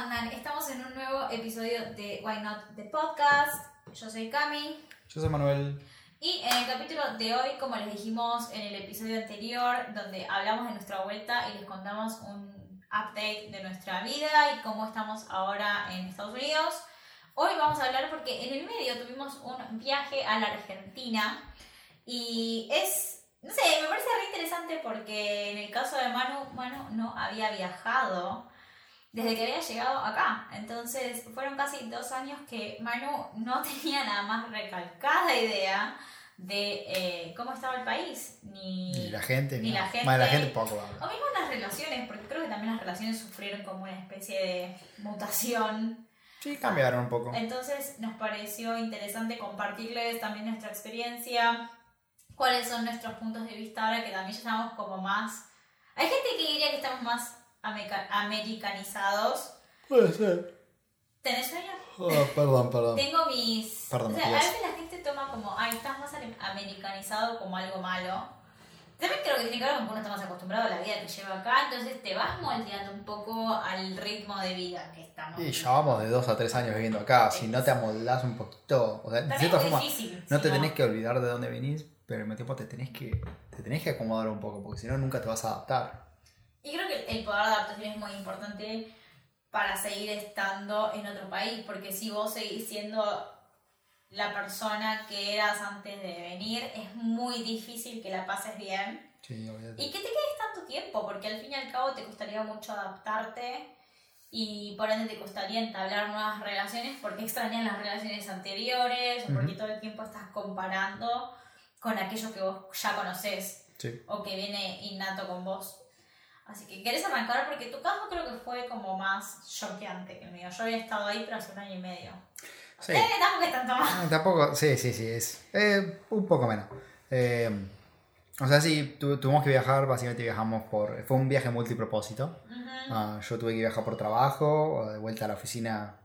andan? Estamos en un nuevo episodio de Why Not The Podcast. Yo soy Cami. Yo soy Manuel. Y en el capítulo de hoy, como les dijimos en el episodio anterior, donde hablamos de nuestra vuelta y les contamos un update de nuestra vida y cómo estamos ahora en Estados Unidos, hoy vamos a hablar porque en el medio tuvimos un viaje a la Argentina y es, no sé, me parece re interesante porque en el caso de Manu, Manu no había viajado desde que había llegado acá. Entonces fueron casi dos años que Manu no tenía nada más recalcada idea de eh, cómo estaba el país, ni, Ni la gente, ni ni la gente. Más la gente poco o habla. mismo las relaciones, porque creo que también las relaciones sufrieron como una especie de mutación. Sí, cambiaron un poco. Entonces nos pareció interesante compartirles también nuestra experiencia, cuáles son nuestros puntos de vista ahora que también ya estamos como más... Hay gente que diría que estamos más americanizados. Puede ser. ¿Tenés sueño? Oh, perdón, perdón. Tengo mis... Perdón, o sea, a veces la gente toma como, ay, estás más americanizado como algo malo. También creo que tiene que ver con que uno está más acostumbrado a la vida que lleva acá, entonces te vas moldeando un poco al ritmo de vida que estamos. Y ya vamos de dos a tres años viviendo acá. Si no te amoldás un poquito, o sea, de cierta forma, difícil. no si te tenés que olvidar de dónde venís, pero al mismo tiempo te tenés que, te tenés que acomodar un poco, porque si no, nunca te vas a adaptar. Y creo que el poder de adaptación es muy importante para seguir estando en otro país, porque si vos seguís siendo la persona que eras antes de venir, es muy difícil que la pases bien Sí, olvídate. y que te quedes tanto tiempo, porque al fin y al cabo te costaría mucho adaptarte y por ende te costaría entablar nuevas relaciones porque extrañas las relaciones anteriores o porque todo el tiempo estás comparando con aquello que vos ya conoces Sí. o que viene innato con vos. Así que querés arrancar porque tu caso creo que fue como más choqueante que el mío. Yo había estado ahí pero hace un año y medio. Sí. Eh, tampoco es tanto más. Tampoco, sí, sí, sí, es eh, un poco menos. Eh, o sea, sí, tu- tuvimos que viajar, básicamente viajamos por... Fue un viaje multipropósito. Ujú. Ah, yo tuve que viajar por trabajo, de vuelta a la oficina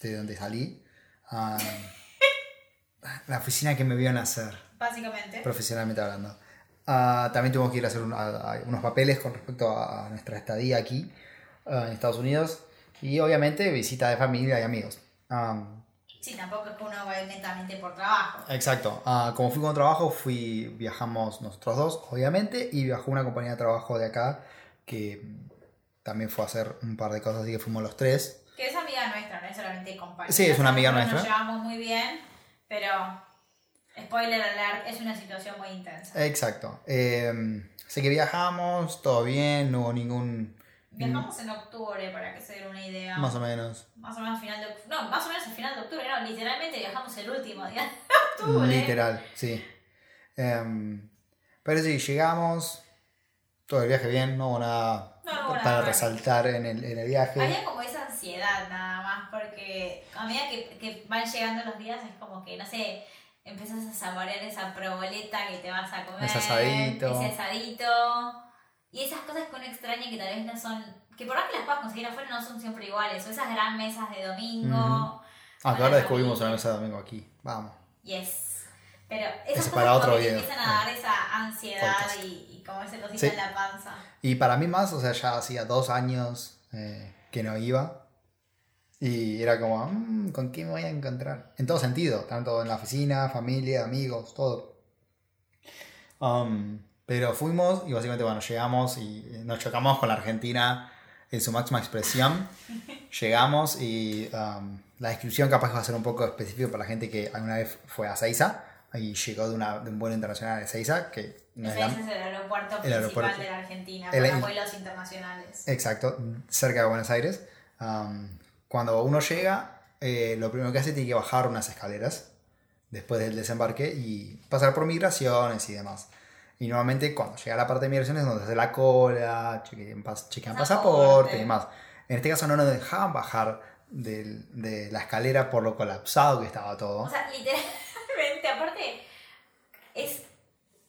de donde salí. Ah, la oficina que me vio nacer, Básicamente. profesionalmente hablando. Ah, también tuvimos que ir a hacer un- a- a unos papeles con respecto a, nuestra estadía aquí ah, en Estados Unidos. Y obviamente visita de familia y amigos. Ah, Sí, tampoco es que uno va netamente por trabajo. Exacto. Ah, como fui con trabajo, fui, viajamos nosotros dos, obviamente, y viajó una compañía de trabajo de acá que también fue a hacer un par de cosas, así que fuimos los tres. Que es amiga nuestra, no es solamente compañera. Sí, es una amiga nuestra. Nos llevamos muy bien, pero spoiler alert, es una situación muy intensa. Exacto. Eh, así que viajamos, todo bien, no hubo ningún... Viajamos en octubre, para que se den una idea. Más o menos. Más o menos final de octubre. No, más o menos al final de octubre, no, literalmente viajamos el último día de octubre. Literal, sí. Em, pero sí, llegamos, todo el viaje bien, no hubo nada No, para resaltar en el, en el viaje. Había como esa ansiedad nada más, porque a medida que, que van llegando los días es como que, no sé, empezás a saborear esa proboleta que te vas a comer. Ese asadito. Ese asadito. Y esas cosas que uno extraña que tal vez no son, que por más que las puedas conseguir afuera no son siempre iguales. O esas gran mesas de domingo. Ujú. Ah, con que ahora descubrimos una mesa de domingo aquí. Vamos. Yes. Pero esas Ese cosas para otro video. empiezan a dar esa ansiedad y, y como ese cosita Sí. en la panza. Y para mí más, o sea, ya hacía dos años eh, que no iba. Y era como, "Mm, ¿con quién me voy a encontrar? En todo sentido, tanto en la oficina, familia, amigos, todo. Um, pero fuimos y básicamente, bueno, llegamos y nos chocamos con la Argentina en su máxima expresión. Llegamos y um, la descripción capaz va a ser un poco específica para la gente que alguna vez fue a Seiza y llegó de, una, de un vuelo internacional de Seiza, que no es la- es el aeropuerto el principal aeropuerto. de la Argentina, para el- vuelos internacionales. Exacto, cerca de Buenos Aires. Um, cuando uno llega, eh, lo primero que hace tiene que bajar unas escaleras después del desembarque y pasar por migraciones y demás. Y normalmente cuando llega a la parte de migraciones es donde hace la cola, chequean, pas- chequean Pasaporte. y demás. En este caso no nos dejaban bajar del- de la escalera por lo colapsado que estaba todo. O sea, literalmente, aparte, es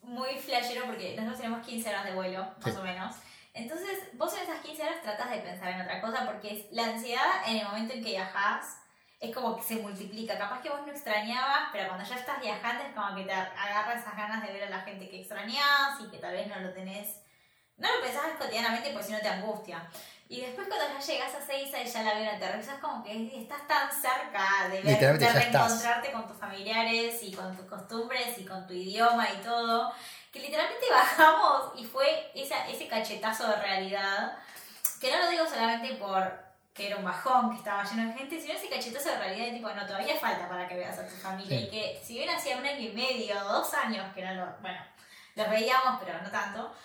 muy flashero porque nosotros tenemos 15 horas de vuelo, más Sí. o menos. Entonces, vos en esas 15 horas tratás de pensar en otra cosa porque es la ansiedad en el momento en que viajás es como que se multiplica. Capaz que vos no extrañabas, pero cuando ya estás viajando es como que te agarra esas ganas de ver a la gente que extrañás y que tal vez no lo tenés. No lo pensás cotidianamente porque si no te angustia. Y después cuando ya llegas a Seiza y ya la ven aterrizas como que estás tan cerca de, ver, de estás. reencontrarte con tus familiares y con tus costumbres y con tu idioma y todo, que literalmente bajamos y fue esa, ese cachetazo de realidad, que no lo digo solamente por que era un bajón, que estaba lleno de gente, sino ese cachetazo de realidad de tipo, no, todavía falta para que veas a tu familia Sí. y que si bien hacía un año y medio, dos años que no lo, bueno, los veíamos, pero no tanto,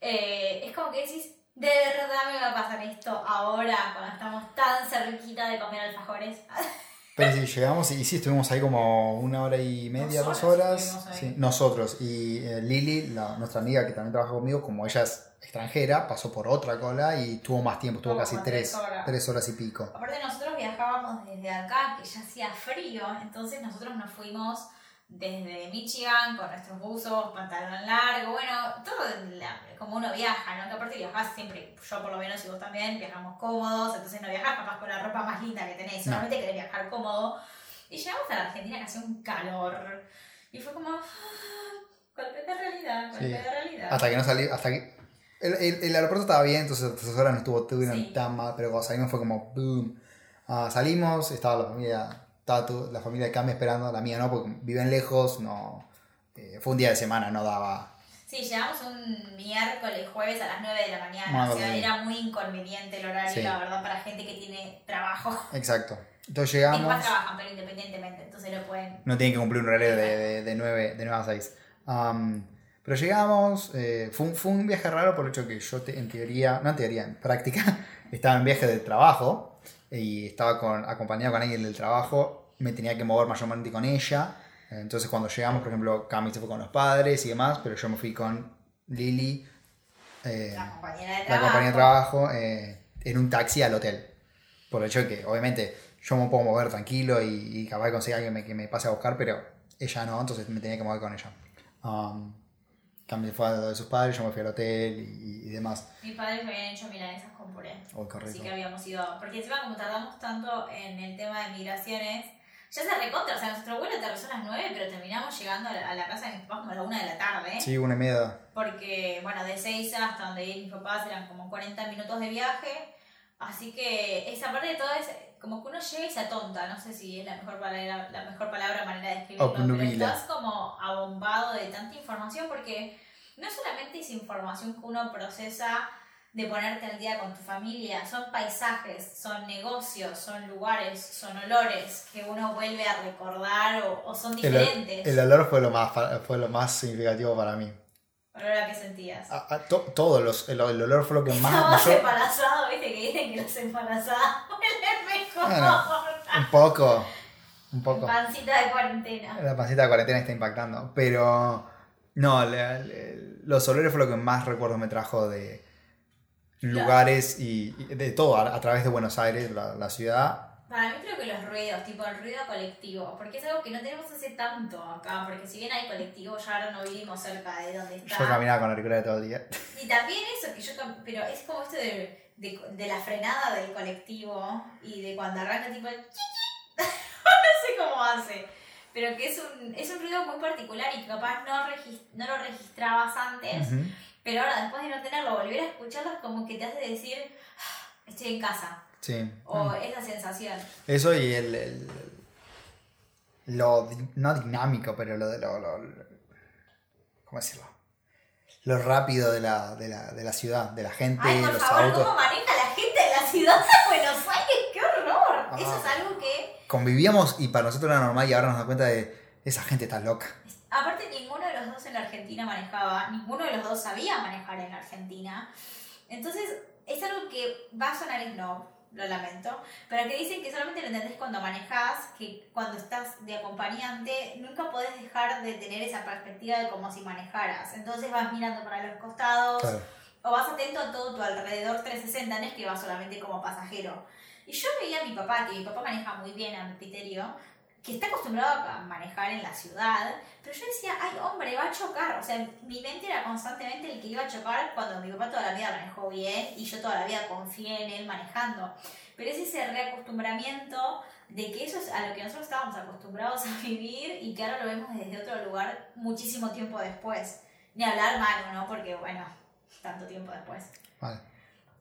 eh, es como que decís, de verdad me va a pasar esto ahora, cuando estamos tan cerquita de comer alfajores. Pero sí, llegamos y sí, estuvimos ahí como una hora y media, Dos dos horas. Sí, nosotros. Y eh, Lili, la- nuestra amiga que también trabaja conmigo, como ella es extranjera, pasó por otra cola y tuvo más tiempo, tuvo casi tres, tres horas. tres horas y pico. Aparte nosotros viajábamos desde acá, que ya hacía frío, entonces nosotros nos fuimos desde Michigan con nuestros buzos, pantalón largo, bueno, todo la- como uno viaja, ¿no? Que aparte viajás siempre, yo por lo menos y vos también, viajamos cómodos, entonces no viajás capaz con la ropa más linda que tenés, No. solamente querés viajar cómodo. Y llegamos a la Argentina que hacía un calor, y fue como, ah, golpe de realidad, golpe Sí. de realidad. Hasta que no salí, hasta que... El, el- el aeropuerto estaba bien, entonces esas horas no estuvo Sí. tan mal, pero cuando salimos fue como boom. Ah, salimos, estaba la familia, la familia de Cami esperando, la mía no, porque viven lejos, no... eh, fue un día de semana, no daba... Sí, llegamos un miércoles, jueves a las 9 de la mañana. O sea, era muy inconveniente el horario, Sí. la verdad, para gente que tiene trabajo. Exacto. Entonces llegamos... trabajan, pero independientemente, entonces lo pueden. No tienen que cumplir un horario de, de, de 9, de 9 a 6. Um, pero llegamos, eh, fue, un, fue un viaje raro por el hecho que yo te- en teoría, no en teoría, en práctica, estaba en viaje de trabajo y estaba con, acompañado con alguien del trabajo, me tenía que mover mayormente con ella. Entonces cuando llegamos, por ejemplo, Cami se fue con los padres y demás, pero yo me fui con Lili, eh, La compañera de trabajo. compañía de trabajo, eh, en un taxi al hotel. Por el hecho de que, obviamente, yo me puedo mover tranquilo y, y capaz de conseguir a alguien me- que me pase a buscar, pero ella no, entonces me tenía que mover con ella. Um, Cami fue a lo de sus padres, yo me fui al hotel y, y demás. Mis padres me habían hecho milanesas con puré. Oh, correcto. Así que habíamos ido. Porque encima, como tardamos tanto en el tema de migraciones, ya se recontra. O sea, nuestro vuelo aterrizó a las 9, pero terminamos llegando a la, a la casa de mis papás como a la 1 de la tarde. Sí, una y media. porque, bueno, de Seiza hasta donde iban mis papás eran como 40 minutos de viaje, así que esa parte de todo es como que uno llega y se atonta, no sé si es la mejor palabra, la mejor palabra manera de describirlo, pero estás como abombado de tanta información porque no solamente es información que uno procesa de ponerte al día con tu familia, son paisajes, son negocios, son lugares, son olores que uno vuelve a recordar o, o son diferentes. el olor fue lo, más, fue lo más significativo para mí. Olor a que sentías. A- a to- todo, los, el, el olor fue lo que más... Estabas mayor- embarazado, viste que dicen que los embarazadas huelen mejor. Bueno. un poco, un poco. Pancita de cuarentena. La pancita de cuarentena está impactando. Pero no, la- la- los olores fue lo que más recuerdos me trajo de lugares y, y de todo, a, a través de Buenos Aires, la, la ciudad. Para mí creo que los ruidos, tipo el ruido colectivo, porque es algo que no tenemos hace tanto acá, porque si bien hay colectivo, ya ahora no vivimos cerca de donde está. Yo caminaba con auriculares todo el día. Y también eso, que yo, pero es como esto de, de, de la frenada del colectivo y de cuando arranca tipo el no sé cómo hace, pero que es un, es un ruido muy particular y que capaz no, no lo registrabas antes. Pero ahora después de no tenerlo, volver a escucharlo es como que te hace decir, "Ah, estoy en casa, Sí. o esa sensación. Eso y el, el- lo no dinámico, pero lo de lo, lo- lo- ¿cómo decirlo? Lo rápido de la, de la, de la ciudad, de la gente, Ay, por los favor, autos. ¿cómo maneja la gente de la ciudad de Buenos Aires? ¡Qué horror! Ah. Eso es algo que Convivíamos y para nosotros era normal y ahora nos damos cuenta de esa gente está loca. Aparte, ninguno de los dos en la Argentina manejaba, ninguno de los dos sabía manejar en la Argentina. Entonces, es algo que va a sonar snob, lo lamento, pero que dicen que solamente lo entendés cuando manejas, que cuando estás de acompañante nunca podés dejar de tener esa perspectiva de como si manejaras. Entonces vas mirando para los costados Claro. o vas atento a todo tu alrededor 360, no es que vas solamente como pasajero. Y yo veía a mi papá, que mi papá maneja muy bien a mi criterio, que está acostumbrado a manejar en la ciudad, pero yo decía, ay hombre, va a chocar. O sea, mi mente era constantemente el que iba a chocar cuando mi papá toda la vida manejó bien y yo toda la vida confié en él manejando. Pero es ese reacostumbramiento de que eso es a lo que nosotros estábamos acostumbrados a vivir y que ahora lo vemos desde otro lugar muchísimo tiempo después. Ni hablar Manu, ¿no? Porque, bueno, tanto tiempo después. Vale.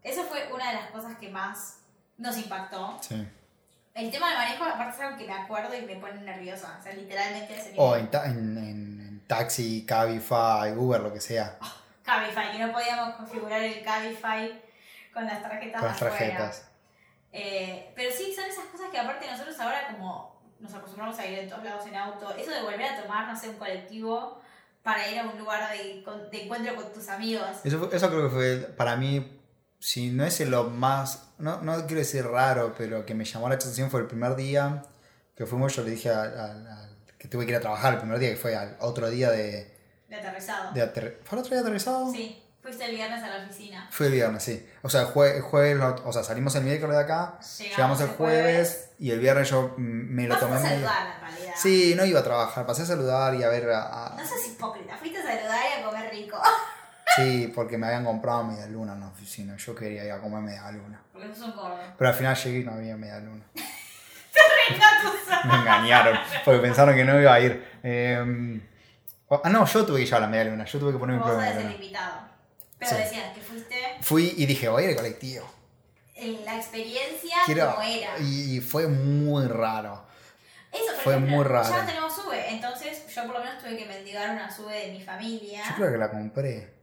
Eso fue una de las cosas que más nos impactó. Sí. El tema del manejo, aparte es algo que me acuerdo y me pone nerviosa. O sea, literalmente ese O en, ta- en, en- en taxi, Cabify, Uber, lo que sea. Cabify, que no podíamos configurar el Cabify con las tarjetas Con las tarjetas. Eh, pero sí, son esas cosas que aparte nosotros ahora como nos acostumbramos a ir en todos lados en auto, eso de volver a tomar, no sé, un colectivo para ir a un lugar de, de encuentro con tus amigos. Eso, eso creo que fue para mí, si no es lo más, no, no quiero decir raro, pero que me llamó la atención fue el primer día que fuimos, yo le dije al, al- al- que tuve que ir a trabajar el primer día, que fue al otro día de... De aterrizado. de ater- ¿Fue el otro día de aterrizado? Sí, fuiste el viernes a la oficina. Fue el viernes, sí. O sea, el jue- jueves, o sea, salimos el miércoles de acá, llegamos, el jueves, y el viernes yo me lo tomé a saludar en realidad. Sí, no iba a trabajar, pasé a saludar y a ver a- a- No seas hipócrita, fuiste a saludar y a comer rico. Sí, porque me habían comprado media luna en la oficina. Yo quería ir a comer media luna. Porque sos un gordo. Pero al final llegué y no había media luna. Me engañaron, porque pensaron que no iba a ir. Eh, ah, no, yo tuve que llevar la media luna. Yo tuve que ponerme Vos mi eres media luna. invitado. Pero Sí. decías que fuiste Fui y dije, voy a ir al colectivo. la experiencia Quiero- como era. Y, y fue muy raro. Eso, por Fue ejemplo, muy raro. Ya no tenemos sube, entonces yo por lo menos tuve que mendigar una sube de mi familia. Yo creo que la compré.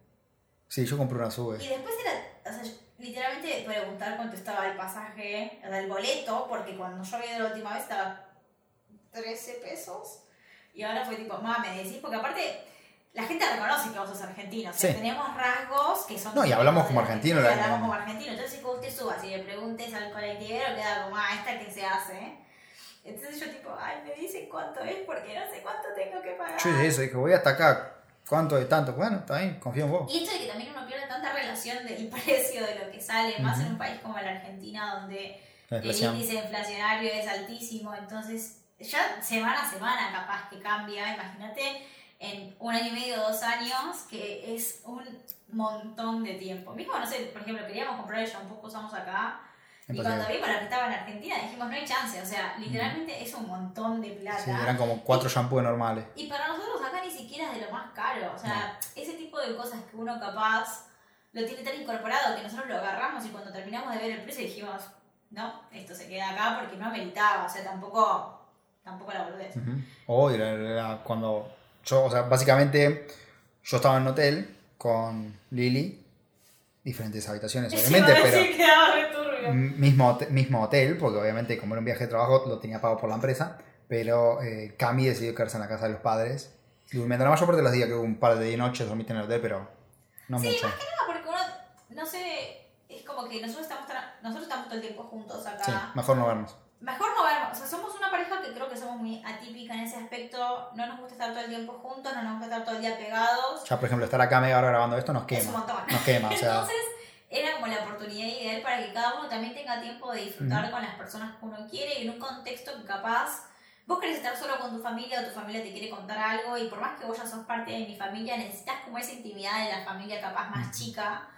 Sí, yo compré una sube. Y después era, o sea, literalmente preguntar cuánto estaba el pasaje, o sea, el boleto, porque cuando yo ido la última vez estaba 13 pesos. Y ahora fue tipo, mamá, me decís, porque aparte la gente reconoce que vos sos argentino. O sea, Sí. tenemos rasgos que son. No, y hablamos como la argentino, Hablamos como argentino. Entonces, si usted suba, si le preguntes al colectivero, queda como, ah, esta que se hace. Entonces yo tipo, ay, me dicen cuánto es porque no sé cuánto tengo que pagar. Yo dije eso, dije, voy hasta acá. ¿Cuánto de tanto? Bueno, está bien, confío en vos. Y esto de que también uno pierde tanta relación del precio de lo que sale, más en un país como la Argentina, donde el índice inflacionario es altísimo, entonces ya semana a semana capaz que cambia, imagínate en un año y medio, dos años, que es un montón de tiempo. Mismo, no sé, por ejemplo, queríamos comprar el shampoo que usamos acá, y cuando vimos la que estaba en Argentina dijimos, no hay chance, o sea, literalmente es un montón de plata. Sí, eran como cuatro shampoos normales. Y para nosotros acá ni siquiera es de lo más caro. O sea, ese tipo de cosas que uno capaz lo tiene tan incorporado que nosotros lo agarramos y cuando terminamos de ver el precio dijimos, no, esto se queda acá porque no meritaba. O sea, tampoco, tampoco la boludez. Ujú. O era- era cuando yo, o sea, básicamente yo estaba en un hotel con Lili, diferentes habitaciones, obviamente, pero sí mismo, mismo hotel, porque obviamente como era un viaje de trabajo lo tenía pago por la empresa, pero eh, Cami decidió quedarse en la casa de los padres, durmiendo la mayor parte de los días, que un par de noches dormiste en el hotel, pero no Sí, mucho. más que nada porque uno, no sé, es como que nosotros estamos, nosotros estamos todo el tiempo juntos acá. Sí, mejor no vernos. Mejor no vernos, o sea, somos una pareja que creo que somos muy atípica en ese aspecto, no nos gusta estar todo el tiempo juntos, no nos gusta estar todo el día pegados, Ya, por ejemplo, estar acá media hora grabando esto nos es un quema. montón. Nos quema, o sea, Entonces, era como la oportunidad ideal para que cada uno también tenga tiempo de disfrutar con las personas que uno quiere y en un contexto que capaz vos querés estar solo con tu familia o tu familia te quiere contar algo y por más que vos ya sos parte de mi familia, necesitas como esa intimidad de la familia capaz más chica.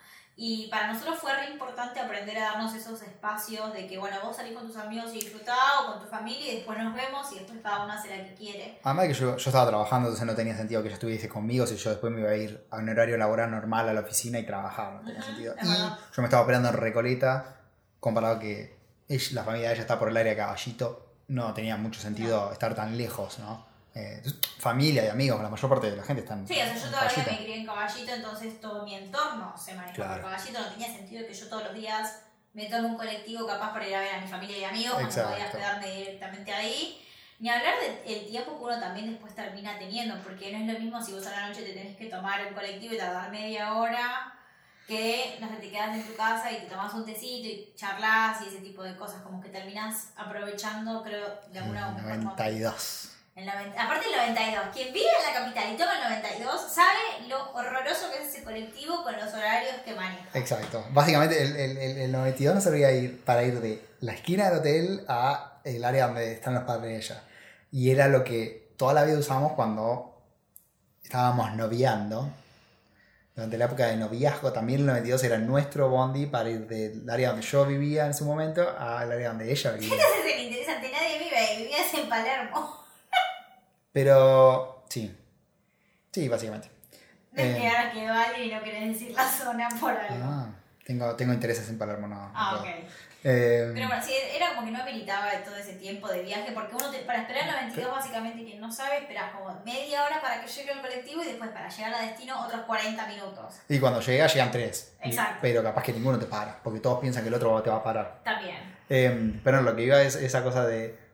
Y para nosotros fue re importante aprender a darnos esos espacios de que, bueno, vos salís con tus amigos y disfrutás o con tu familia y después nos vemos y después cada uno hace la que quiere. Además de que yo, yo estaba trabajando, entonces no tenía sentido que ella estuviese conmigo si yo después me iba a ir a un horario laboral normal a la oficina y trabajar, no tenía sentido. Y verdad. yo me estaba operando en Recoleta, comparado que ella- la familia de ella está por el área de Caballito, no tenía mucho sentido estar tan lejos, ¿no? Eh, familia y amigos, la mayor parte de la gente está en Sí, o sea, yo todavía Caballito. me crié en Caballito, entonces todo mi entorno se maneja Claro. Caballito. No tenía sentido que yo todos los días me tome un colectivo capaz para ir a ver a mi familia y amigos, cuando podía quedarme directamente ahí. Ni hablar del tiempo que uno también después termina teniendo, porque no es lo mismo si vos a la noche te tenés que tomar un colectivo y tardar media hora, que no sé, te quedas en tu casa y te tomas un tecito y charlas y ese tipo de cosas, como que terminás aprovechando, creo, de alguna u otra forma. 92. El noven- aparte el 92, quien vive en la capital y toma el 92 sabe lo horroroso que es ese colectivo con los horarios que maneja. Exacto. Básicamente el, el, el, el 92 no servía ir para ir de la esquina del hotel a el área donde están los padres de ella. Y era lo que toda la vida usamos cuando estábamos noviando. Durante la época de noviazgo también el 92 era nuestro bondi para ir del área donde yo vivía en su momento al área donde ella vivía. Ese es el interesante, nadie vive ahí, vivías en Palermo. Pero sí. Sí, básicamente. No es Eh. que ahora quedó alguien y no querés decir la zona por algo. Ah. Tengo, tengo intereses en Palermo, no. Ah, ok. Eh, Pero bueno, sí, era como que no habilitaba todo ese tiempo de viaje, porque uno te- para esperar la 22 básicamente quien no sabe, esperas como media hora para que llegue el colectivo y después para llegar a destino otros 40 minutos. y cuando llega, llegan tres. Y- Exacto. pero capaz que ninguno te para, porque todos piensan que el otro te va a parar. También. Eh, pero lo que iba es esa cosa de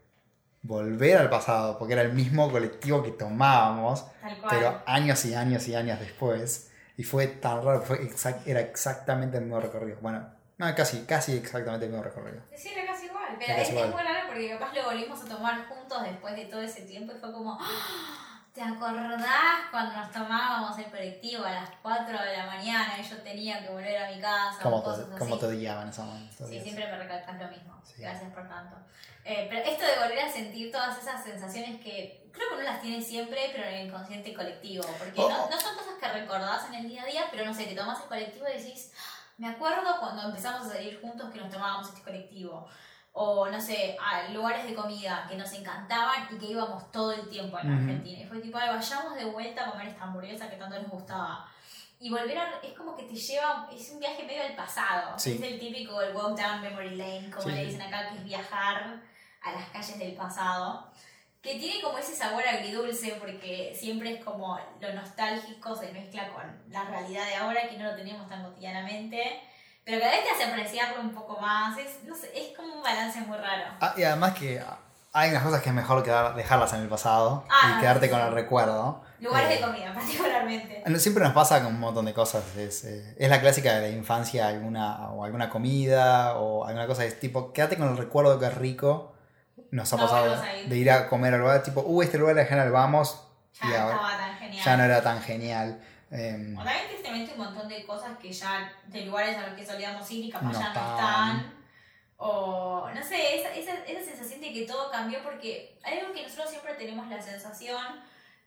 volver al pasado, porque era el mismo colectivo que tomábamos, pero años y años y años después. Y fue tan raro, fue exact- era exactamente el mismo recorrido. Bueno, no, casi, casi exactamente el mismo recorrido. Sí, era casi igual. Pero es, es muy raro porque capaz lo volvimos a tomar juntos después de todo ese tiempo y fue como. ¡Ah! ¿Te acordás cuando nos tomábamos el colectivo a las 4 de la mañana y yo tenía que volver a mi casa? ¿Cómo cosas te, cómo te odiaban esos momentos? Sí, siempre me recalcas lo mismo. Sí. Gracias por tanto. Eh, pero esto de volver a sentir todas esas sensaciones que creo que uno las tiene siempre, pero en el inconsciente colectivo. Porque Oh. no, no son cosas que recordás en el día a día, pero no sé, te tomás el colectivo y decís, "Ah, me acuerdo cuando empezamos a salir juntos que nos tomábamos este colectivo. O no sé, a lugares de comida que nos encantaban y que íbamos todo el tiempo en Ujú. Argentina. Y fue tipo, "Ay, vayamos de vuelta a comer esta hamburguesa que tanto nos gustaba. Y volver a, es como que te lleva, es un viaje medio al pasado. Sí. Es el típico, el walk down memory lane, como Sí, le dicen acá, que es viajar a las calles del pasado. Que tiene como ese sabor agridulce porque siempre es como lo nostálgico se mezcla con la realidad de ahora que no lo tenemos tan cotidianamente. Pero cada vez te hace apreciarlo un poco más. Es, no sé, es como un balance muy raro. Ah, y además que hay unas cosas que es mejor quedar, dejarlas en el pasado Ah, y quedarte sí, con el recuerdo. Lugares Eh, de comida, particularmente. Siempre nos pasa con un montón de cosas. Es, eh, es la clásica de la infancia, alguna, o alguna comida o alguna cosa de este tipo. Quédate con el recuerdo que es rico. Nos ha No pasado ir. de ir a comer al lugar, tipo, uh, este lugar era genial, vamos. Ya y no ahora estaba tan genial. ya no era tan genial. Em, O también tristemente un montón de cosas que ya, de lugares a los que solíamos ir y capaz No ya no están. O no sé, esa, esa, esa sensación de que todo cambió porque hay algo que nosotros siempre tenemos la sensación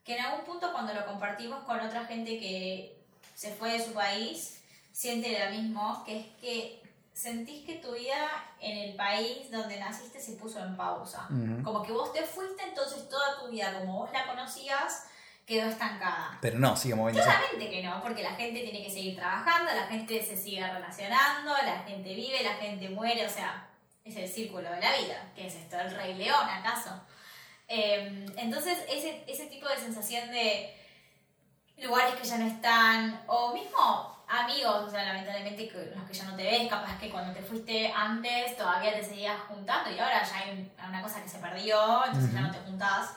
que en algún punto cuando lo compartimos con otra gente que se fue de su país, siente lo mismo, que es que sentís que tu vida en el país donde naciste se puso en pausa. ujú. Como que vos te fuiste, entonces toda tu vida como vos la conocías quedó estancada. Pero no, sigue moviéndose. Claramente que no, porque la gente tiene que seguir trabajando, la gente se sigue relacionando, la gente vive, la gente muere, o sea, es el círculo de la vida. ¿Qué es esto? ¿El Rey León acaso? Eh, entonces, ese, ese tipo de sensación de lugares que ya no están, o mismo amigos, o sea, lamentablemente que los que ya no te ves, capaz que cuando te fuiste antes todavía te seguías juntando y ahora ya hay un- una cosa que se perdió, entonces ya no te juntás.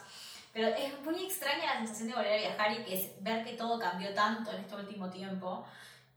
Pero es muy extraña la sensación de volver a viajar y que es ver que todo cambió tanto en este último tiempo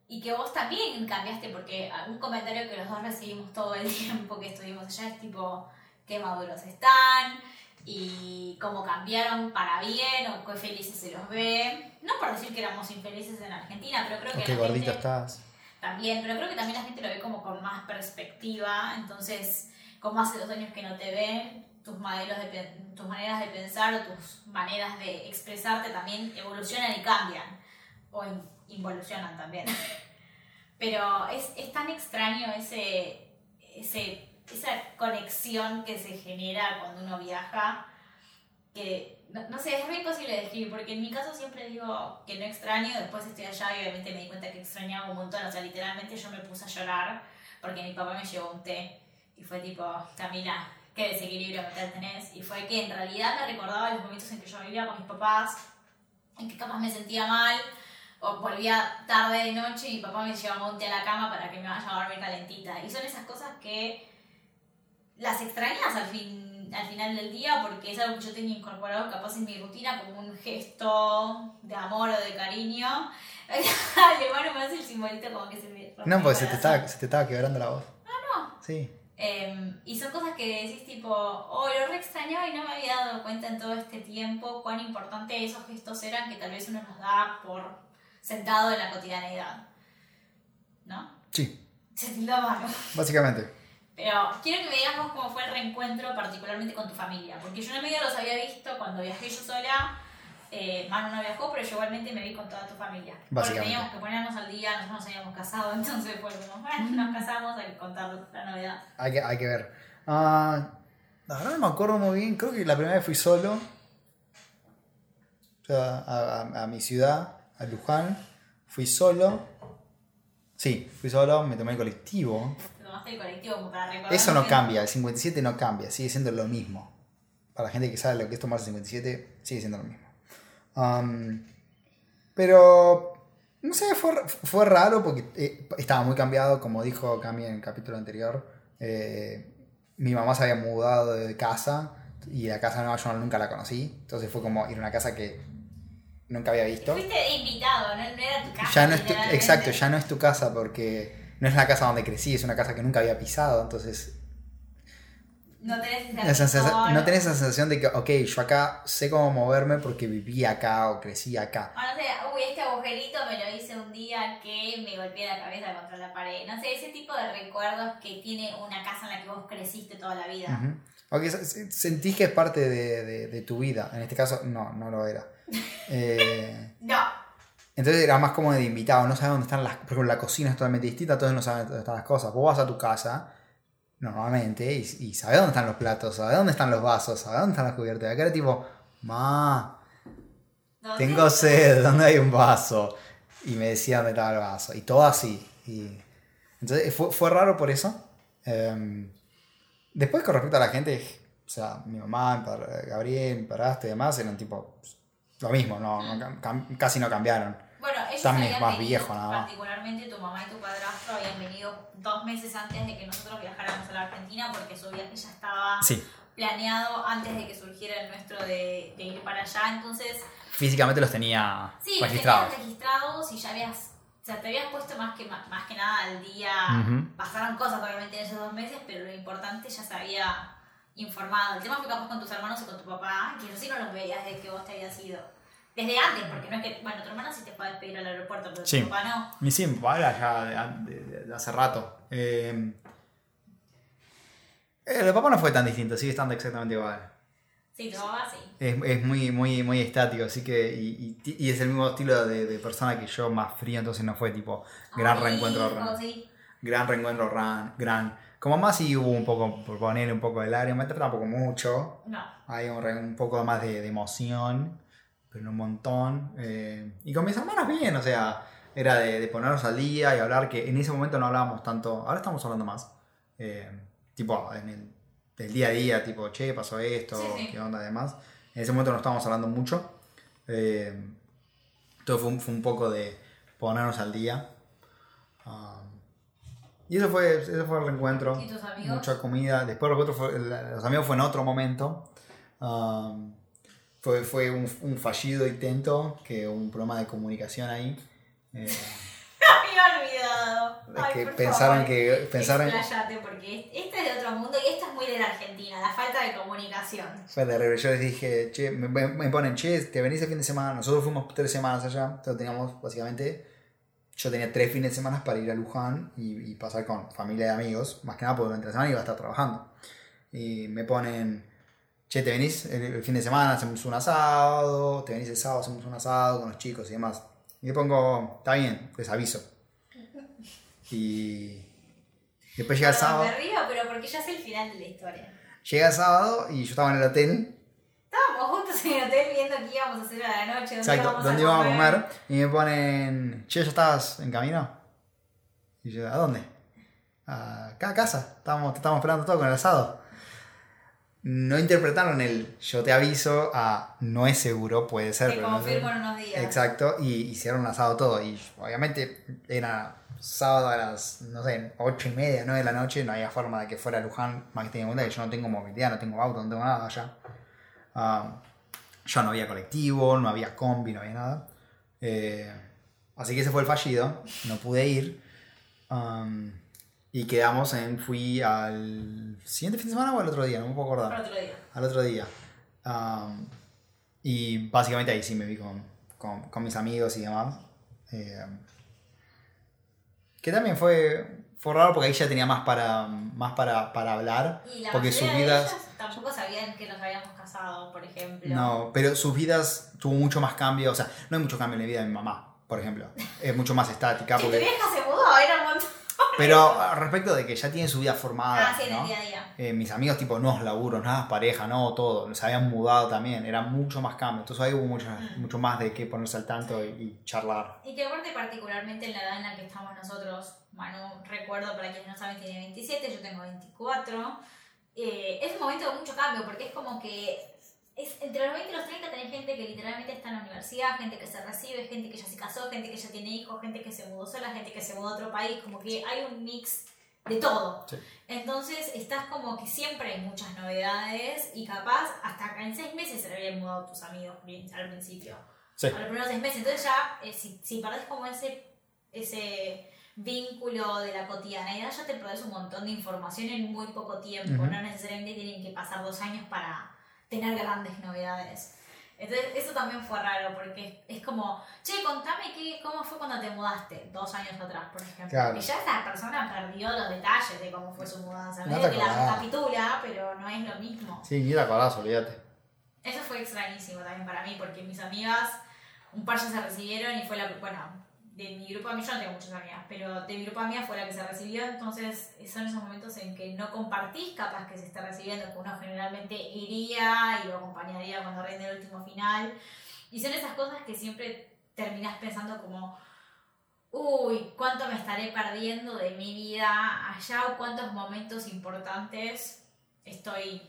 y que vos también cambiaste porque un comentario que los dos recibimos todo el tiempo que estuvimos allá es tipo qué maduros están y cómo cambiaron para bien o qué felices se los ve. No por decir que éramos infelices en Argentina, pero creo que qué estás. también, pero creo que también la gente lo ve como con más perspectiva, entonces como hace dos años que no te ven, tus modelos de tus maneras de pensar o tus maneras de expresarte también evolucionan y cambian, o in- involucionan también. Pero es, es tan extraño ese, ese, esa conexión que se genera cuando uno viaja que no, no sé, es muy imposible describir, porque en mi caso siempre digo que no extraño, después estoy allá y obviamente me di cuenta que extrañaba un montón, o sea, literalmente yo me puse a llorar porque mi papá me llevó un té y fue tipo, Camila, qué desequilibrio mental tenés, y fue que en realidad me recordaba los momentos en que yo vivía con mis papás, en que capaz me sentía mal, o volvía tarde de noche y mi papá me llevaba un té a la cama para que me vaya a dormir calentita, y son esas cosas que las extrañas al fin al final del día porque es algo que yo tenía incorporado capaz en mi rutina como un gesto de amor o de cariño. Alemán me hace el simbolito como que se me No, porque se te, estaba, se te estaba quebrando la voz. Ah, no. Sí. Eh, y son cosas que decís tipo, oh, lo re extrañaba y no me había dado cuenta en todo este tiempo cuán importante esos gestos eran que tal vez uno nos da por sentado en la cotidianeidad. ¿No? Sí, Se tildó mano. básicamente. Pero quiero que me digas vos cómo fue el reencuentro, particularmente con tu familia. Porque yo en el medio los había visto cuando viajé yo sola. Eh, Manu no viajó, pero yo igualmente me vi con toda tu familia. Porque teníamos que ponernos al día, nosotros nos habíamos casado, entonces fue como, bueno, nos casamos, hay que contar la novedad. Hay que, hay que ver. Ah, la verdad no me acuerdo muy bien. Creo que la primera vez fui solo. O sea, a, a- a mi ciudad, a Luján. Fui solo. Sí, fui solo, me tomé el colectivo. Te tomaste el colectivo como para recordar. Eso no que- cambia, el 57 no cambia, sigue siendo lo mismo. Para la gente que sabe lo que es tomarse 57, sigue siendo lo mismo. Um, pero, no sé, fue, fue raro porque eh, estaba muy cambiado, como dijo Cami en el capítulo anterior. eh, mi mamá se había mudado de casa y la casa nueva yo nunca la conocí. Entonces fue como ir a una casa que nunca había visto. Fuiste invitado, no, era tu casa. Ya no es tu- exacto, ya no es tu casa porque no es la casa donde crecí, es una casa que nunca había pisado. Entonces No tenés esa esa sensación- no tenés esa sensación de que, ok, yo acá sé cómo moverme porque viví acá o crecí acá. O no sé, uy, este agujerito me lo hice un día que me golpeé la cabeza contra la pared. No sé, ese tipo de recuerdos que tiene una casa en la que vos creciste toda la vida. Se- se- sentís que es parte de, de- de tu vida. En este caso, no, no lo era. Eh, No. entonces era más como de invitado, no sabes dónde están las... Por ejemplo, la cocina es totalmente distinta, entonces no sabes dónde están las cosas. Vos vas a tu casa, normalmente, y, y sabes dónde están los platos, sabes dónde están los vasos, sabes dónde están las cubiertas. Acá era tipo, ma, tengo sed, ¿dónde hay un vaso? Y me decía dónde estaba el vaso. Y todo así. Y... Entonces fue, fue raro por eso. Em, después con respecto a la gente, o sea, mi mamá, Gabriel, mi padrastro y demás eran tipo lo mismo, no, casi no cambiaron. Bueno, ellos También habían más venido, viejo, nada más. particularmente tu mamá y tu padrastro habían venido dos meses antes de que nosotros viajáramos a la Argentina porque su viaje ya estaba Sí, planeado antes de que surgiera el nuestro de, de ir para allá. Entonces, físicamente los tenía sí, registrados. registrados y ya habías, o sea, te habías puesto más que, más, que nada al día. Pasaron cosas obviamente en esos dos meses, pero lo importante ya se había informado. El tema fue capaz con tus hermanos y con tu papá, que eso sí no los veías desde que vos te habías ido. Desde antes, porque no es que, bueno, tu hermano sí te a despedir al aeropuerto, pero Sí. tu papá no. Y sí, mi papá era ya de, de- de hace rato. Eh, el papá no fue tan distinto, sigue estando exactamente igual. Sí, tu papá sí. Es, es muy, muy, muy estático, así que. Y, y- y es el mismo estilo de, de persona que yo, más frío, entonces no fue tipo gran Ay, reencuentro, hijo, ran- sí. gran reencuentro, ran- gran. Como más sí hubo un poco, por poner un poco de lágrimas, pero tampoco mucho. No. Hay un, un poco más de, de emoción, pero un montón. eh, y con mis hermanos bien, o sea, era de, de ponernos al día y hablar que en ese momento no hablábamos tanto, ahora estamos hablando más. eh, tipo, en el del día a día, tipo, che, pasó esto, Sí, sí. qué onda, además. En ese momento no estábamos hablando mucho. eh, entonces fue un, fue un poco de ponernos al día. Um, y eso fue, eso fue el reencuentro. ¿Y tus amigos? Mucha comida. Después el reencuentro fue, el- los amigos fue en otro momento. Um, fue fue un, un fallido intento, que un problema de comunicación ahí. Eh, había olvidado. es Ay, que por pensaron favor. que... Pensaron, Expláyate, porque este es de otro mundo y esto es muy de la Argentina, la falta de comunicación. Fue terrible. Yo les dije, che, me, me- me ponen, che, te venís el fin de semana. Nosotros fuimos tres semanas allá. Entonces teníamos, básicamente, yo tenía tres fines de semana para ir a Luján y, y pasar con familia y amigos. Más que nada porque durante la semana iba a estar trabajando. Y me ponen, che, te venís el, fin de semana, hacemos un asado. Te venís el sábado, hacemos un asado con los chicos y demás. Y le pongo, está bien, les aviso. Y después llega el sábado. Me río, pero porque ya el final de la historia. Llega el sábado y yo estaba en el hotel Estábamos juntos en el hotel viendo qué íbamos a hacer a la noche, dónde Exacto, íbamos ¿dónde a íbamos a comer. comer? Y me ponen, che, ¿ya estabas en camino? Y yo, ¿a dónde? "A Acá a casa, estábamos, te estábamos esperando todo con el asado. No interpretaron el yo te aviso a no es seguro, puede ser. Te pero confirmo seguro". en unos días. Exacto, y hicieron un asado todo. Y obviamente era sábado a las, no sé, ocho y media, nueve de la noche, no había forma de que fuera a Luján, más que en cuenta que yo no tengo movilidad, no tengo auto, no tengo nada allá. Ah, yo no había colectivo, no había combi, no había nada. Eh, así que ese fue el fallido, no pude ir. Um, y quedamos en, fui al siguiente fin de semana o al otro día, no me puedo acordar Para otro día. al otro día. Um, y básicamente ahí sí me vi con, con, con mis amigos y demás. Eh, que también fue, fue raro porque ahí ya tenía más para, más para, para hablar. Y la Porque sus mayoría de vidas... ellas tampoco sabían que nos habíamos casado, por ejemplo. No, pero sus vidas tuvo mucho más cambio. O sea, no hay mucho cambio en la vida de mi mamá, por ejemplo. Es mucho más estática. Si tu Porque, vieja se mudó, era un. Pero respecto de que ya tienen su vida formada, Ah, sí, en ¿no? el día a día. Eh, mis amigos, tipo, no laburos, nada pareja, no todo. Se habían mudado también, era mucho más cambio. Entonces ahí hubo mucho, Mm. mucho más de qué ponerse al tanto y, y charlar. Y que aparte particularmente en la edad en la que estamos nosotros, Manu, recuerdo para quienes no saben, tiene 27, yo tengo 24, eh, es un momento de mucho cambio porque es como que es, entre los 20 y los 30 tenés gente que literalmente está en la universidad, gente que se recibe, gente que ya se casó, gente que ya tiene hijos, gente que se mudó sola, gente que se mudó a otro país, como que hay un mix de todo. Sí. Entonces estás como que siempre hay muchas novedades y capaz hasta en seis meses se le habían mudado tus amigos al principio Sí. a los primeros seis meses. Entonces ya, eh, si, si perdés como ese, ese vínculo de la cotidianeidad, ya te perdés un montón de información en muy poco tiempo. No necesariamente tienen que pasar dos años para tener grandes novedades. Entonces, eso también fue raro, porque es como, che, contame qué, cómo fue cuando te mudaste, dos años atrás, por ejemplo. Claro. Y ya esta persona perdió los detalles de cómo fue su mudanza. No Medio que la recapitula, pero no es lo mismo. Sí, ni te acordás, olvídate. Eso fue extrañísimo también para mí, porque mis amigas, un par ya se recibieron y fue la, bueno, de mi grupo de amigas, yo no tengo muchas amigas, pero de mi grupo de amigas fue la que se recibió, entonces son esos momentos en que no compartís capaz que se está recibiendo, que uno generalmente iría y lo acompañaría cuando rinde el último final, y son esas cosas que siempre terminás pensando como, uy, cuánto me estaré perdiendo de mi vida allá o cuántos momentos importantes estoy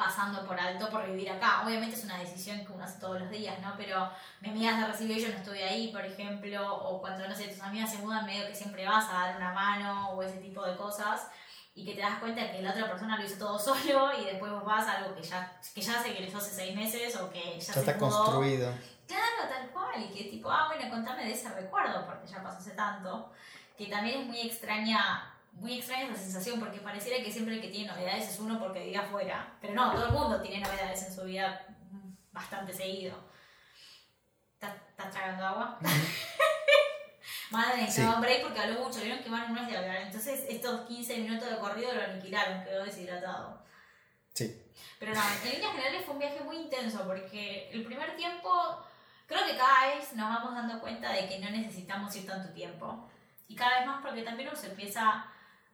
pasando por alto por vivir acá. Obviamente es una decisión que uno hace todos los días, ¿no? Pero mi amiga se recibió y yo no estuve ahí, por ejemplo, o cuando, no sé, tus amigas se mudan, medio que siempre vas a dar una mano o ese tipo de cosas y que te das cuenta que la otra persona lo hizo todo solo y después vos vas a algo que ya, que ya se creció hace seis meses o que ya, Ya se está mudó. construido. Claro, tal cual, y que tipo, ah, bueno, contame de ese recuerdo, porque ya pasó hace tanto, que también es muy extraña, muy extraña esa sensación, porque pareciera que siempre el que tiene novedades es uno porque vive afuera, pero no, todo el mundo tiene novedades en su vida bastante seguido. ¿Estás tragando agua? Madre, necesitaba Sí. un break porque habló mucho, vieron que Manu no es de hablar, entonces estos 15 minutos de corrido lo aniquilaron, quedó deshidratado. Sí. Pero no, en líneas generales fue un viaje muy intenso porque el primer tiempo, creo que cada vez nos vamos dando cuenta de que no necesitamos ir tanto tiempo. Y cada vez más porque también uno se empieza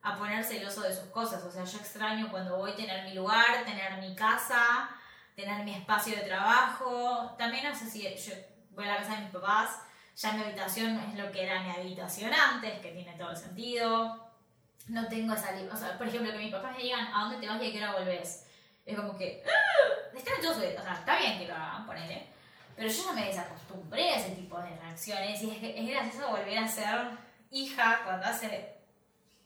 a poner celoso de sus cosas. O sea, yo extraño cuando voy a tener mi lugar, tener mi casa, tener mi espacio de trabajo. También no sé si yo voy a la casa de mis papás, ya mi habitación es lo que era mi habitación antes, que tiene todo el sentido. No tengo esa... O sea, por ejemplo, que mis papás me digan, ¿a dónde te vas y a qué hora volvés? Es como que. ¡ah! Están derecho. O sea, está bien que lo hagan, ponele. Pero yo ya me desacostumbré a ese tipo de reacciones. Y es, es gracioso volver a ser hija cuando hace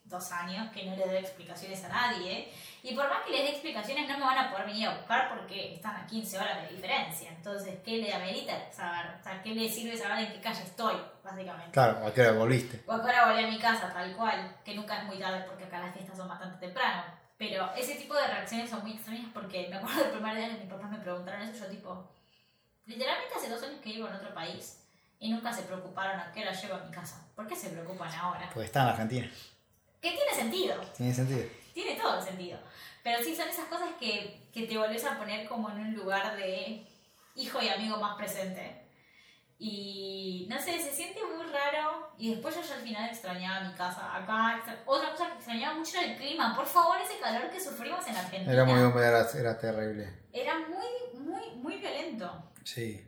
dos años que no le doy explicaciones a nadie. Y por más que les dé explicaciones, no me van a poder venir a buscar porque están a 15 horas de diferencia. Entonces, ¿qué le amerita saber? O sea, ¿qué le sirve saber en qué calle estoy, básicamente? Claro, ¿a qué hora volviste? Porque ahora volví a mi casa, tal cual, que nunca es muy tarde porque acá las fiestas son bastante temprano. Pero ese tipo de reacciones son muy extrañas porque me acuerdo del primer día que mis papás me preguntaron eso, yo tipo, literalmente hace dos años que vivo en otro país y nunca se preocuparon a qué hora llego a mi casa. ¿Por qué se preocupan ahora? Porque está en Argentina. Que tiene sentido, Tiene sentido. tiene todo el sentido. Pero sí, son esas cosas que, que te volvés a poner como en un lugar de hijo y amigo más presente. Y no sé, se siente muy raro. Y después yo al final extrañaba mi casa. Acá, extra- otra cosa que extrañaba mucho era el clima. Por favor, ese calor que sufrimos en Argentina. Era muy húmedo, era, era terrible. Era muy, muy, muy violento. Sí.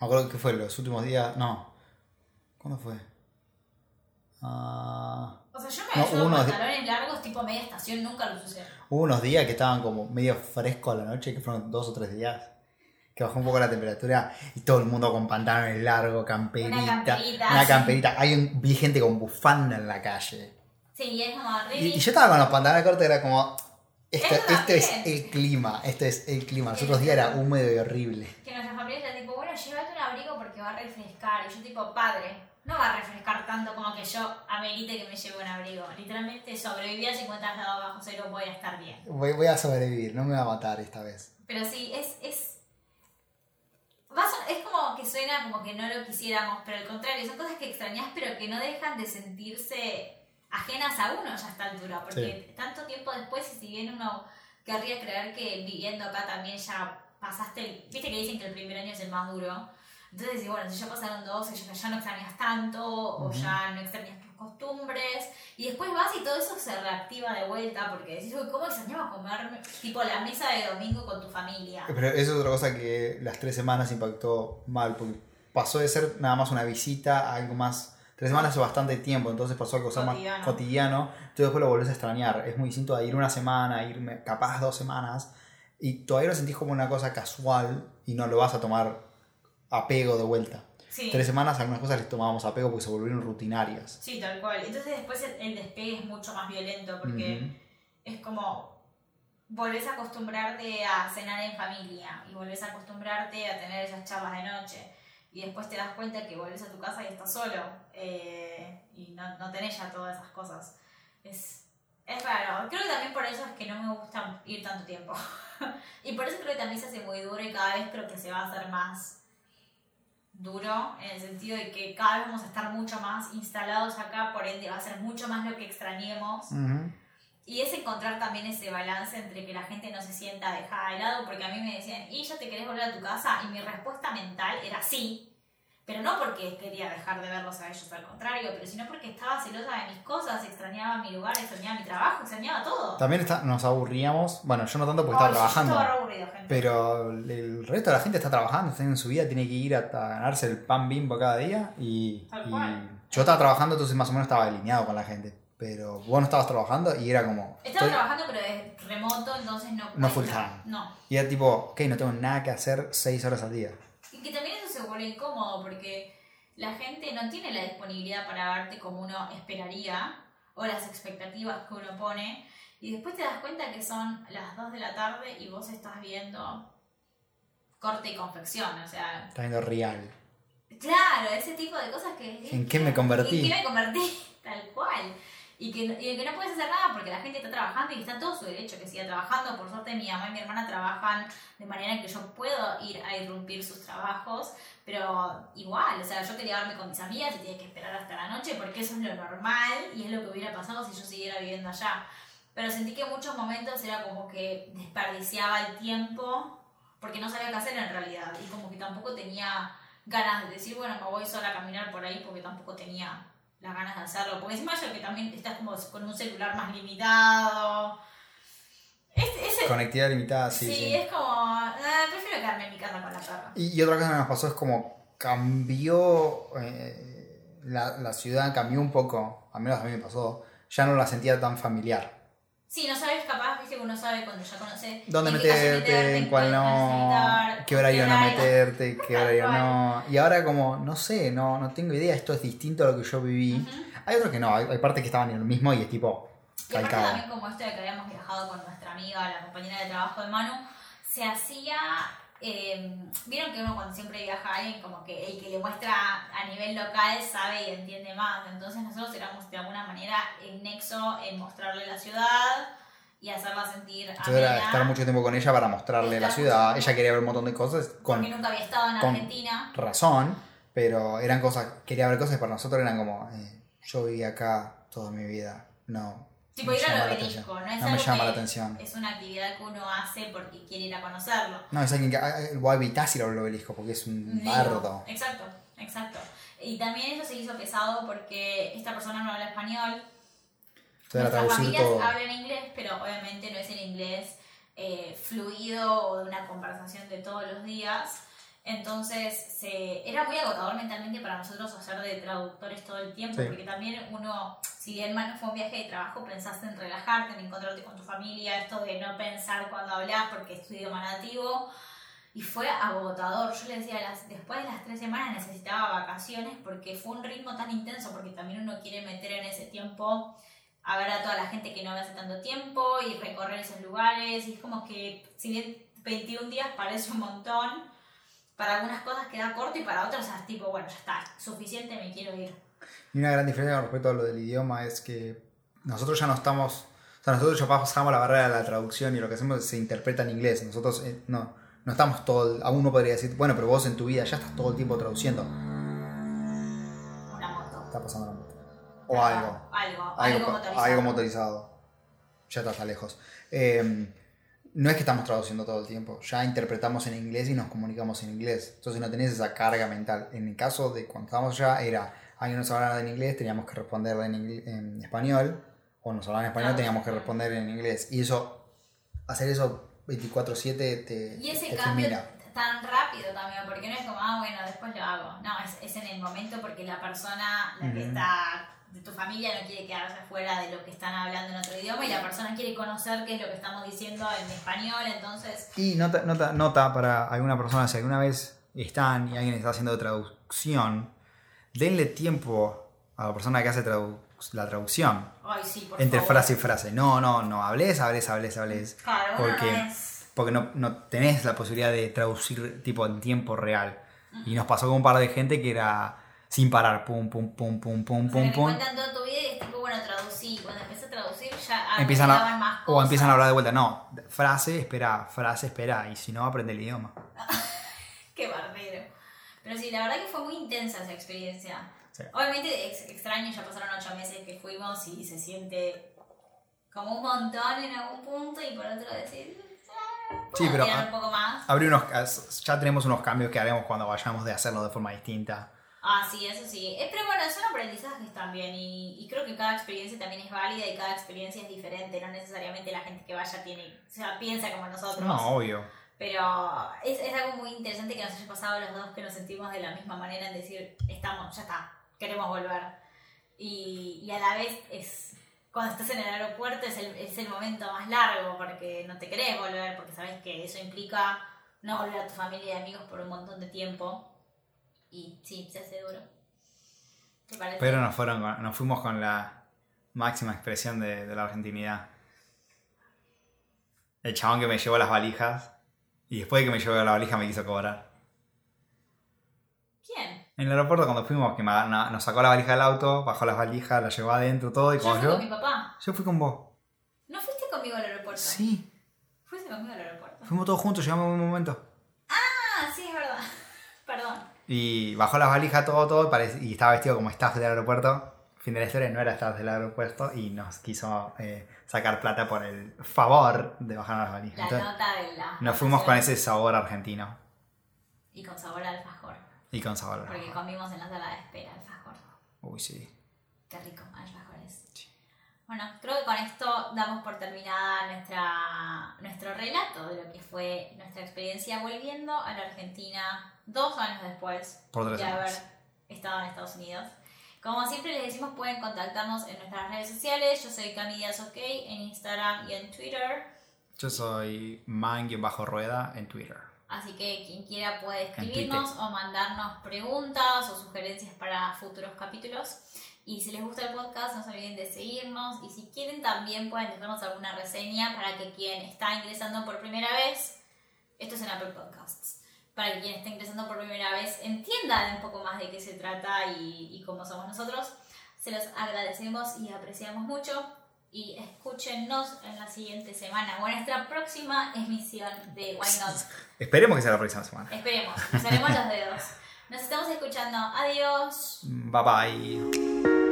Me acuerdo que fue los últimos días. No. ¿Cuándo fue? Ah, O sea, yo me No, ayudo uno con de- pantalones largos tipo media estación, nunca los usé. hubo unos días que estaban como medio fresco a la noche, que fueron dos o tres días. Que bajó un poco la temperatura y todo el mundo con pantalones largos, camperita. Una camperita, Una sí. camperita. Hay un, vi gente con bufanda en la calle. Sí, es como re Y, y yo estaba con los pantalones cortos y era como. Esto, Eso esto es el clima, esto es el clima. Los otros días era húmedo y horrible. que nuestra familia era tipo, bueno, llévate un abrigo porque va a refrescar. Y yo tipo, padre, no va a refrescar tanto como que yo amerite que me lleve un abrigo. Literalmente sobreviví a 50 grados bajo cero, voy a estar bien. Voy, voy a sobrevivir, no me va a matar esta vez. Pero sí, es... es es como que suena como que no lo quisiéramos, pero al contrario, son cosas que extrañas, pero que no dejan de sentirse ajenas a uno ya a esta altura, porque tanto tiempo después, y si bien uno querría creer que viviendo acá también ya pasaste, el- viste que dicen que el primer año es el más duro, entonces, y bueno, si ya pasaron dos, ya, ya no extrañas tanto, o Ujú. ya no extrañas tus costumbres, Y después vas y todo eso se reactiva de vuelta porque decís, uy, ¿cómo extrañaba comer tipo la mesa de domingo con tu familia? Pero eso es otra cosa que las tres semanas impactó mal, porque pasó de ser nada más una visita a algo más... Tres semanas es bastante tiempo, entonces pasó a algo más Cotidiano. cotidiano, entonces después lo volvés a extrañar. Es muy distinto a ir una semana, irme capaz dos semanas, y todavía lo sentís como una cosa casual y no lo vas a tomar apego de vuelta. Sí. Tres semanas algunas cosas les tomábamos apego porque se volvieron rutinarias. Sí, tal cual. Entonces después el, el despegue es mucho más violento porque Ujú. es como volvés a acostumbrarte a cenar en familia y volvés a acostumbrarte a tener esas charlas de noche y después te das cuenta que volvés a tu casa y estás solo eh, y no, no tenés ya todas esas cosas. Es, es raro. Creo que también por eso es que no me gusta ir tanto tiempo. y por eso creo que también se hace muy duro y cada vez creo que se va a hacer más duro en el sentido de que cada vez vamos a estar mucho más instalados acá, por ende va a ser mucho más lo que extrañemos. Y es encontrar también ese balance entre que la gente no se sienta dejada de lado, porque a mí me decían, ¿y ya te querés volver a tu casa? Y mi respuesta mental era sí, pero no porque quería dejar de verlos a ellos, al contrario, pero sino porque estaba celosa de mis cosas, extrañaba mi lugar, extrañaba mi trabajo, extrañaba todo. También está- nos aburríamos, bueno, yo no tanto porque Ay, estaba trabajando. estaba aburrido, gente. Pero el resto de la gente está trabajando, está en su vida, tiene que ir a, a ganarse el pan bimbo cada día. Y, Tal y yo estaba trabajando, entonces más o menos estaba alineado con la gente. Pero vos no estabas trabajando y era como. Estaba estoy- trabajando, pero de remoto, entonces no. No full time. No. Y era tipo, ok, no tengo nada que hacer seis horas al día. Y que también eso se vuelve incómodo porque la gente no tiene la disponibilidad para verte como uno esperaría o las expectativas que uno pone y después te das cuenta que son las 2 de la tarde y vos estás viendo corte y confección, o sea, Está viendo real. claro, ese tipo de cosas que... ¿En qué me convertí? ¿En qué me convertí? Tal cual. Y que, y que no puedes hacer nada porque la gente está trabajando y está todo su derecho que siga trabajando. Por suerte mi mamá y mi hermana trabajan de manera que yo puedo ir a irrumpir sus trabajos, pero igual, o sea, yo quería verme con mis amigas y tenía que esperar hasta la noche porque eso es lo normal y es lo que hubiera pasado si yo siguiera viviendo allá. Pero sentí que en muchos momentos era como que desperdiciaba el tiempo porque no sabía qué hacer en realidad y como que tampoco tenía ganas de decir, bueno, me voy sola a caminar por ahí porque tampoco tenía las ganas de hacerlo. Porque encima yo que también estás como con un celular más limitado. Este, ese, Conectividad limitada, sí, sí, sí. es como, eh, prefiero quedarme en mi casa con la perra. Y, y otra cosa que nos pasó es como cambió eh, la, la ciudad, cambió un poco, al menos a mí me pasó, ya no la sentía tan familiar. Sí, no sabes que uno sabe cuando ya conoce dónde meterte, en cuál no, necesitar, qué horario no meterte, qué horario no. Y ahora como, no sé, no, no tengo idea, esto es distinto a lo que yo viví. Ujú. Hay otros que no, hay, hay partes que estaban en lo mismo y es tipo calcado. también como esto de que habíamos viajado con nuestra amiga, la compañera de trabajo de Manu, se hacía... eh, Vieron que uno cuando siempre viaja a alguien, como que el que le muestra a nivel local sabe y entiende más. Entonces nosotros éramos de alguna manera el nexo en mostrarle la ciudad y hacerla sentir Entonces era amena, estar mucho tiempo con ella para mostrarle Estar la ciudad. Ella quería ver un montón de cosas con porque nunca había estado en Argentina. razón, pero eran cosas, quería ver cosas que para nosotros eran como, eh, yo viví acá toda mi vida, no. Tipo ir al obelisco, no es No me llama que la atención. Es una actividad que uno hace porque quiere ir a conocerlo. No, es alguien que ah, eh, vos evitás ir al obelisco porque es un bardo. Exacto, exacto. Y también eso se hizo pesado porque esta persona no habla español. Nuestras familias todo. hablan inglés, pero obviamente no es el inglés eh, fluido o de una conversación de todos los días. Entonces se, era muy agotador mentalmente para nosotros hacer de traductores todo el tiempo, Sí. porque también uno, si bien man- fue un viaje de trabajo, pensaste en relajarte, en encontrarte con tu familia, esto de no pensar cuando hablas porque es tu idioma nativo. Y fue agotador. Yo le decía, las, después de las tres semanas necesitaba vacaciones porque fue un ritmo tan intenso, porque también uno quiere meter en ese tiempo a ver a toda la gente que no ve hace tanto tiempo y recorrer esos lugares. Y es como que, si bien 21 días parece un montón, para algunas cosas queda corto y para otras es tipo, bueno, ya está, suficiente, me quiero ir. Y una gran diferencia con respecto a lo del idioma es que nosotros ya no estamos, o sea, nosotros ya pasamos la barrera de la traducción y lo que hacemos es se interpreta en inglés. Nosotros eh, no, no estamos todo, aún uno podría decir, bueno, pero vos en tu vida ya estás todo el tiempo traduciendo. Una moto. Está pasando la moto. O algo. Algo, algo, Algo, motorizado. algo motorizado. Ya está, está lejos. Eh, no es que estamos traduciendo todo el tiempo, ya interpretamos en inglés y nos comunicamos en inglés. Entonces no tenés esa carga mental. En el caso de cuando estábamos allá era alguien nos hablaba en inglés, teníamos que responderle en, en español, o nos hablaban en español, Ah, teníamos que responder en inglés. Y eso, hacer eso 24/7 te, Y ese te cambio tan rápido también, porque no es como, ah, bueno, después lo hago. No, es, es en el momento porque la persona, la que Ujú. está de tu familia, no quiere quedarse fuera de lo que están hablando en otro idioma y la persona quiere conocer qué es lo que estamos diciendo en español, entonces, Y nota, nota, nota para alguna persona, si alguna vez están y alguien está haciendo traducción, denle tiempo a la persona que hace tradu- la traducción. ay, sí, entre favor. frase y frase. No, no, no, hables, hables, hables, hables. Claro, Porque, no porque no, no tenés la posibilidad de traducir tipo en tiempo real. Y nos pasó con un par de gente que era sin parar, pum, pum, pum, pum, pum, O sea, pum, pum. cuentan todo tu vida y es tipo, bueno, traducí. Cuando empecé a traducir ya Empiezan a, más o cosas. empiezan a hablar de vuelta. No, frase, espera, frase, espera. Y si no, aprende el idioma. Qué barbero. Pero sí, la verdad que fue muy intensa esa experiencia. Sí. Obviamente ex- extraño, ya pasaron ocho meses que fuimos y se siente como un montón en algún punto y por otro decir, "Ah, Sí, pero a- un poco más. Unos, ya tenemos unos cambios que haremos cuando vayamos de hacerlo de forma distinta. Ah, sí, eso sí. Eh, Pero bueno, son aprendizajes también y, y creo que cada experiencia también es válida y cada experiencia es diferente. No necesariamente la gente que vaya tiene, o sea, piensa como nosotros. No, obvio. Pero es, es algo muy interesante que nos haya pasado los dos, que nos sentimos de la misma manera en decir, estamos, ya está, queremos volver. Y, y a la vez es, cuando estás en el aeropuerto es el, es el momento más largo porque no te querés volver, porque sabes que eso implica no volver a tu familia y amigos por un montón de tiempo. Y sí, se hace duro. Pero nos, fueron, con- nos fuimos con la máxima expresión de, de la argentinidad. El chabón que me llevó las valijas. Y después de que me llevó la valija me quiso cobrar. ¿Quién? En el aeropuerto cuando fuimos, que me nos sacó la valija del auto, bajó las valijas, la llevó adentro, todo. Y Yo fui yo, con mi papá. yo fui con vos. ¿No fuiste conmigo al aeropuerto? Sí, ¿Fuiste conmigo al aeropuerto? fuimos todos juntos, llegamos en un momento. Ah, sí, es verdad. Perdón. Y bajó las valijas, todo, todo, y, estaba vestido como staff del aeropuerto. Fin de la historia, no era staff del aeropuerto y nos quiso eh, sacar plata por el favor de bajar las valijas. La Entonces, nota de la. nos fuimos con ese sabor argentino Y con sabor alfajor. y con sabor. Porque comimos en la sala de espera alfajor. Uy, sí. Qué rico, alfajores. Bueno, creo que con esto damos por terminada nuestra, nuestro relato de lo que fue nuestra experiencia volviendo a la Argentina dos años después Por de años. haber estado en Estados Unidos. Como siempre les decimos, pueden contactarnos en nuestras redes sociales. Yo soy Camidias OK en Instagram y en Twitter. Yo soy man-rueda en Twitter. Así que quien quiera puede escribirnos o mandarnos preguntas o sugerencias para futuros capítulos. Y si les gusta el podcast, no se olviden de seguirnos. Y si quieren, también pueden dejarnos alguna reseña para que quien está ingresando por primera vez, esto es en Apple Podcasts, para que quien está ingresando por primera vez entienda un poco más de qué se trata y, y cómo somos nosotros. Se los agradecemos y apreciamos mucho. Y escúchenos en la siguiente semana o en nuestra próxima emisión de Why Not. Esperemos que sea la próxima semana. Esperemos, usaremos los dedos. Nos estamos escuchando. Adiós. Bye bye.